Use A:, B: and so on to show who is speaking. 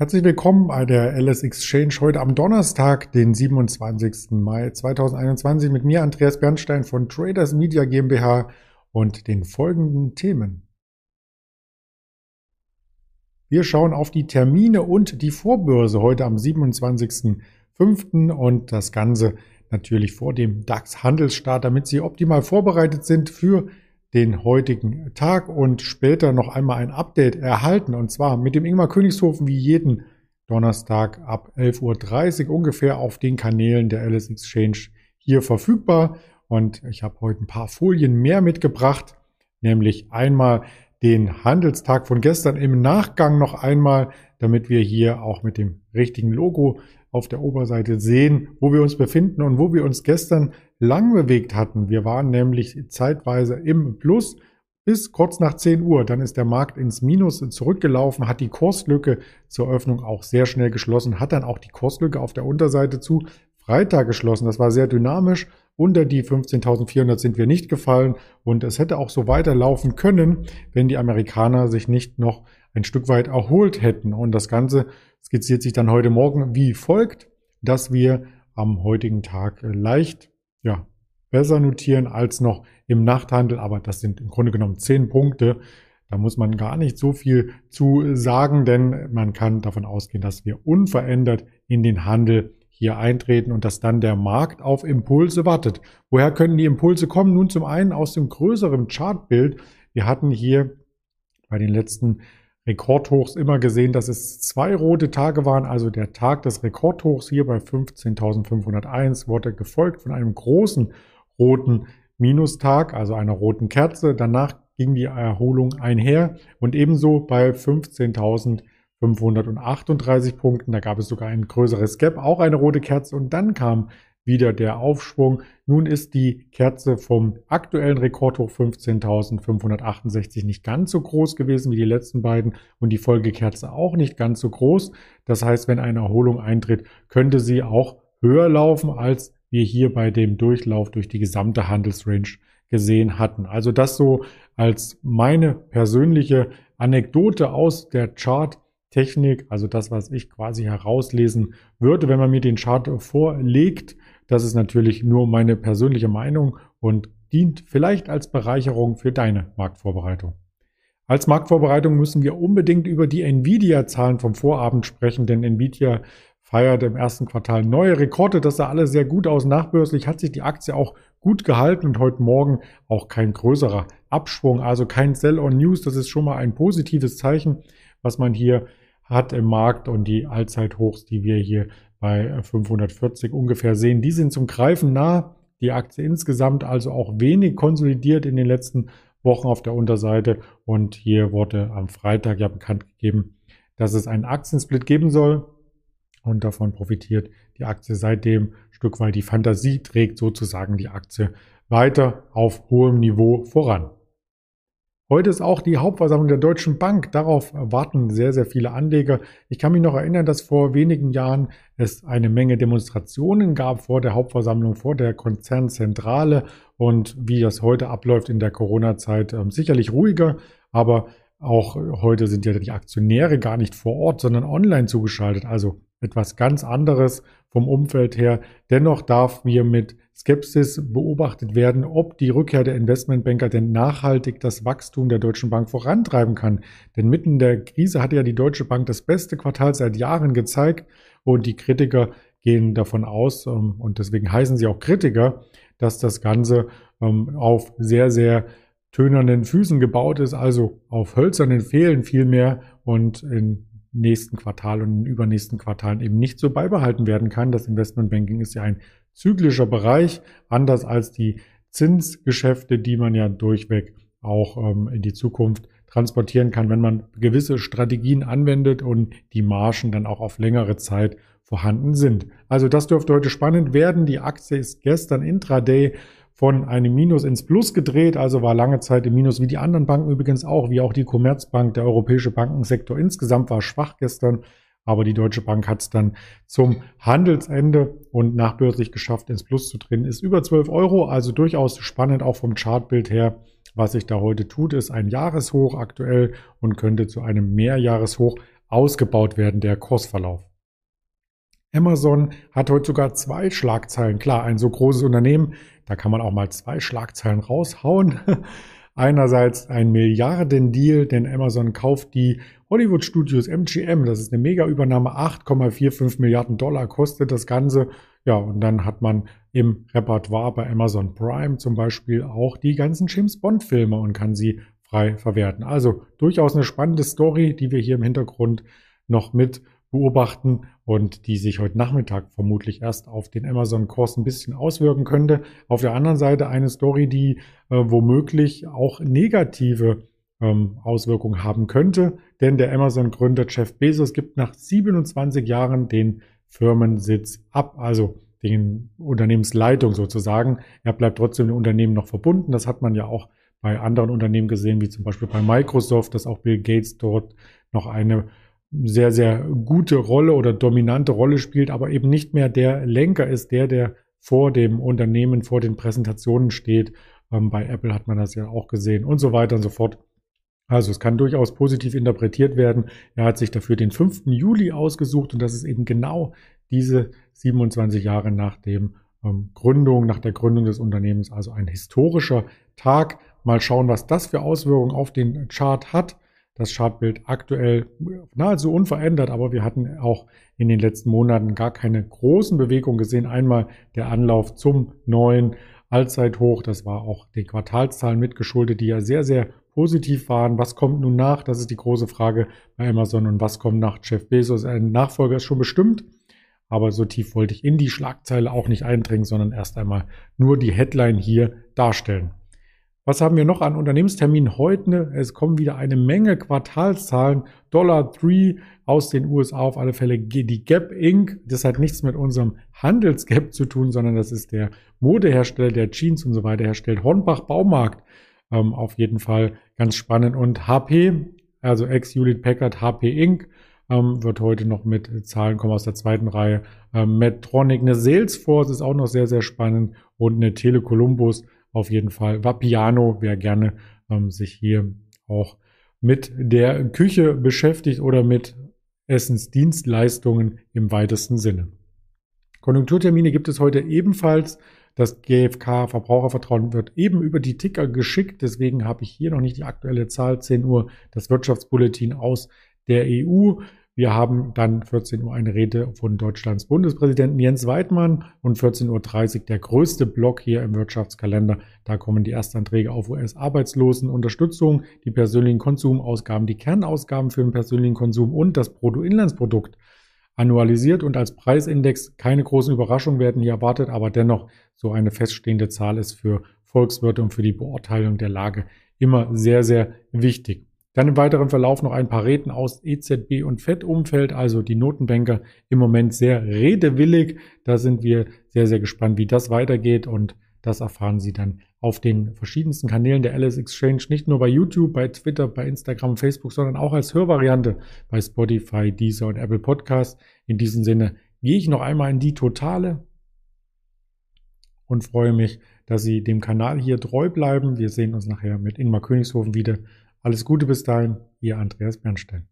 A: Herzlich willkommen bei der LS Exchange heute am Donnerstag, den 27. Mai 2021 mit mir Andreas Bernstein von Traders Media GmbH und den folgenden Themen. Wir schauen auf die Termine und die Vorbörse heute am 27.05. und das Ganze natürlich vor dem DAX-Handelsstart, damit Sie optimal vorbereitet sind für den heutigen Tag und später noch einmal ein Update erhalten. Und zwar mit dem Ingmar Königshofen wie jeden Donnerstag ab 11.30 Uhr ungefähr auf den Kanälen der Alice Exchange hier verfügbar. Und ich habe heute ein paar Folien mehr mitgebracht, nämlich einmal den Handelstag von gestern im Nachgang noch einmal, damit wir hier auch mit dem richtigen Logo auf der Oberseite sehen, wo wir uns befinden und wo wir uns gestern lang bewegt hatten. Wir waren nämlich zeitweise im Plus bis kurz nach 10 Uhr. Dann ist der Markt ins Minus zurückgelaufen, hat die Kurslücke zur Öffnung auch sehr schnell geschlossen, hat dann auch die Kurslücke auf der Unterseite zu Freitag geschlossen. Das war sehr dynamisch. Unter die 15.400 sind wir nicht gefallen und es hätte auch so weiterlaufen können, wenn die Amerikaner sich nicht noch ein Stück weit erholt hätten. Und das Ganze skizziert sich dann heute Morgen wie folgt, dass wir am heutigen Tag leicht, ja, besser notieren als noch im Nachthandel. Aber das sind im Grunde genommen zehn Punkte. Da muss man gar nicht so viel zu sagen, denn man kann davon ausgehen, dass wir unverändert in den Handel hier eintreten und dass dann der Markt auf Impulse wartet. Woher können die Impulse kommen? Nun zum einen aus dem größeren Chartbild. Wir hatten hier bei den letzten Rekordhochs immer gesehen, dass es zwei rote Tage waren. Also der Tag des Rekordhochs hier bei 15.501 wurde gefolgt von einem großen roten Minustag, also einer roten Kerze. Danach ging die Erholung einher und ebenso bei 15.538 Punkten. Da gab es sogar ein größeres Gap, auch eine rote Kerze und dann kam wieder der Aufschwung. Nun ist die Kerze vom aktuellen Rekordhoch 15.568 nicht ganz so groß gewesen wie die letzten beiden und die Folgekerze auch nicht ganz so groß. Das heißt, wenn eine Erholung eintritt, könnte sie auch höher laufen, als wir hier bei dem Durchlauf durch die gesamte Handelsrange gesehen hatten. Also das so als meine persönliche Anekdote aus der Chart Technik, also das, was ich quasi herauslesen würde, wenn man mir den Chart vorlegt. Das ist natürlich nur meine persönliche Meinung und dient vielleicht als Bereicherung für deine Marktvorbereitung. Als Marktvorbereitung müssen wir unbedingt über die Nvidia-Zahlen vom Vorabend sprechen, denn Nvidia feiert im ersten Quartal neue Rekorde. Das sah alles sehr gut aus. Nachbörslich hat sich die Aktie auch gut gehalten und heute Morgen auch kein größerer Abschwung, also kein Sell-on-News. Das ist schon mal ein positives Zeichen, was man hier hat im Markt und die Allzeithochs, die wir hier bei 540 ungefähr sehen, die sind zum Greifen nah. Die Aktie insgesamt also auch wenig konsolidiert in den letzten Wochen auf der Unterseite und hier wurde am Freitag ja bekannt gegeben, dass es einen Aktiensplit geben soll und davon profitiert die Aktie seitdem Stück weit. Die Fantasie trägt sozusagen die Aktie weiter auf hohem Niveau voran. Heute ist auch die Hauptversammlung der Deutschen Bank. Darauf warten sehr, sehr viele Anleger. Ich kann mich noch erinnern, dass vor wenigen Jahren es eine Menge Demonstrationen gab vor der Hauptversammlung, vor der Konzernzentrale und wie das heute abläuft in der Corona-Zeit, ähm, sicherlich ruhiger. Aber auch heute sind ja die Aktionäre gar nicht vor Ort, sondern online zugeschaltet. Also etwas ganz anderes vom Umfeld her. Dennoch darf mir mit Skepsis beobachtet werden, ob die Rückkehr der Investmentbanker denn nachhaltig das Wachstum der Deutschen Bank vorantreiben kann. Denn mitten in der Krise hatte ja die Deutsche Bank das beste Quartal seit Jahren gezeigt und die Kritiker gehen davon aus, ähm, und deswegen heißen sie auch Kritiker, dass das Ganze ähm, auf sehr, sehr tönernen Füßen gebaut ist, also auf hölzernen Fehlen vielmehr und in nächsten Quartal und in übernächsten Quartalen eben nicht so beibehalten werden kann. Das Investmentbanking ist ja ein zyklischer Bereich, anders als die Zinsgeschäfte, die man ja durchweg auch ähm, in die Zukunft transportieren kann, wenn man gewisse Strategien anwendet und die Margen dann auch auf längere Zeit vorhanden sind. Also das dürfte heute spannend werden. Die Aktie ist gestern intraday von einem Minus ins Plus gedreht, also war lange Zeit im Minus, wie die anderen Banken übrigens auch, wie auch die Commerzbank, der europäische Bankensektor insgesamt war schwach gestern, aber die Deutsche Bank hat es dann zum Handelsende und nachbörslich geschafft, ins Plus zu drehen, ist über 12 Euro, also durchaus spannend auch vom Chartbild her. Was sich da heute tut, ist ein Jahreshoch aktuell und könnte zu einem Mehrjahreshoch ausgebaut werden, der Kursverlauf. Amazon hat heute sogar zwei Schlagzeilen. Klar, ein so großes Unternehmen, da kann man auch mal zwei Schlagzeilen raushauen. Einerseits ein Milliardendeal, denn Amazon kauft die Hollywood Studios MGM. Das ist eine Mega-Übernahme. 8,45 Milliarden Dollar kostet das Ganze. Ja, und dann hat man im Repertoire bei Amazon Prime zum Beispiel auch die ganzen James Bond-Filme und kann sie frei verwerten. Also durchaus eine spannende Story, die wir hier im Hintergrund noch mit beobachten und die sich heute Nachmittag vermutlich erst auf den Amazon-Kurs ein bisschen auswirken könnte. Auf der anderen Seite eine Story, die äh, womöglich auch negative ähm, Auswirkungen haben könnte, denn der Amazon-Gründer Jeff Bezos gibt nach 27 Jahren den Firmensitz ab, also den Unternehmensleitung sozusagen. Er bleibt trotzdem dem Unternehmen noch verbunden. Das hat man ja auch bei anderen Unternehmen gesehen, wie zum Beispiel bei Microsoft, dass auch Bill Gates dort noch eine sehr, sehr gute Rolle oder dominante Rolle spielt, aber eben nicht mehr der Lenker ist, der, der vor dem Unternehmen, vor den Präsentationen steht. Ähm, bei Apple hat man das ja auch gesehen und so weiter und so fort. Also es kann durchaus positiv interpretiert werden. Er hat sich dafür den 5. Juli ausgesucht und das ist eben genau diese 27 Jahre nach dem ähm, Gründung, nach der Gründung des Unternehmens, also ein historischer Tag. Mal schauen, was das für Auswirkungen auf den Chart hat das Chartbild aktuell nahezu unverändert, aber wir hatten auch in den letzten Monaten gar keine großen Bewegungen gesehen. Einmal der Anlauf zum neuen Allzeithoch, das war auch den Quartalszahlen mitgeschuldet, die ja sehr, sehr positiv waren. Was kommt nun nach? Das ist die große Frage bei Amazon und was kommt nach Jeff Bezos? Ein Nachfolger ist schon bestimmt. Aber so tief wollte ich in die Schlagzeile auch nicht eindringen, sondern erst einmal nur die Headline hier darstellen. Was haben wir noch an Unternehmensterminen heute? Es kommen wieder eine Menge Quartalszahlen. Dollar 3 aus den USA auf alle Fälle. Die Gap Inc. Das hat nichts mit unserem Handelsgap zu tun, sondern das ist der Modehersteller, der Jeans und so weiter herstellt. Hornbach Baumarkt. Ähm, auf jeden Fall ganz spannend. Und HP, also ex-Hewlett Packard HP Inc. Ähm, wird heute noch mit Zahlen kommen aus der zweiten Reihe. Ähm, Medtronic, eine Salesforce ist auch noch sehr, sehr spannend und eine Telecolumbus auf jeden Fall. Vapiano, wer gerne ähm, sich hier auch mit der Küche beschäftigt oder mit Essensdienstleistungen im weitesten Sinne. Konjunkturtermine gibt es heute ebenfalls. Das GfK Verbrauchervertrauen wird eben über die Ticker geschickt. Deswegen habe ich hier noch nicht die aktuelle Zahl. 10 Uhr das Wirtschaftsbulletin aus der EU. Wir haben dann 14 Uhr eine Rede von Deutschlands Bundespräsidenten Jens Weidmann und 14.30 Uhr der größte Block hier im Wirtschaftskalender. Da kommen die Erstanträge auf US-Arbeitslosenunterstützung, die persönlichen Konsumausgaben, die Kernausgaben für den persönlichen Konsum und das Bruttoinlandsprodukt annualisiert und als Preisindex. Keine großen Überraschungen werden hier erwartet, aber dennoch so eine feststehende Zahl ist für Volkswirte und für die Beurteilung der Lage immer sehr, sehr wichtig. Dann im weiteren Verlauf noch ein paar Reden aus EZB und FED-Umfeld, also die Notenbanker im Moment sehr redewillig. Da sind wir sehr, sehr gespannt, wie das weitergeht und das erfahren Sie dann auf den verschiedensten Kanälen der Alice Exchange, nicht nur bei YouTube, bei Twitter, bei Instagram, Facebook, sondern auch als Hörvariante bei Spotify, Deezer und Apple Podcasts. In diesem Sinne gehe ich noch einmal in die Totale und freue mich, dass Sie dem Kanal hier treu bleiben. Wir sehen uns nachher mit Ingmar Königshofen wieder. Alles Gute bis dahin, Ihr Andreas Bernstein.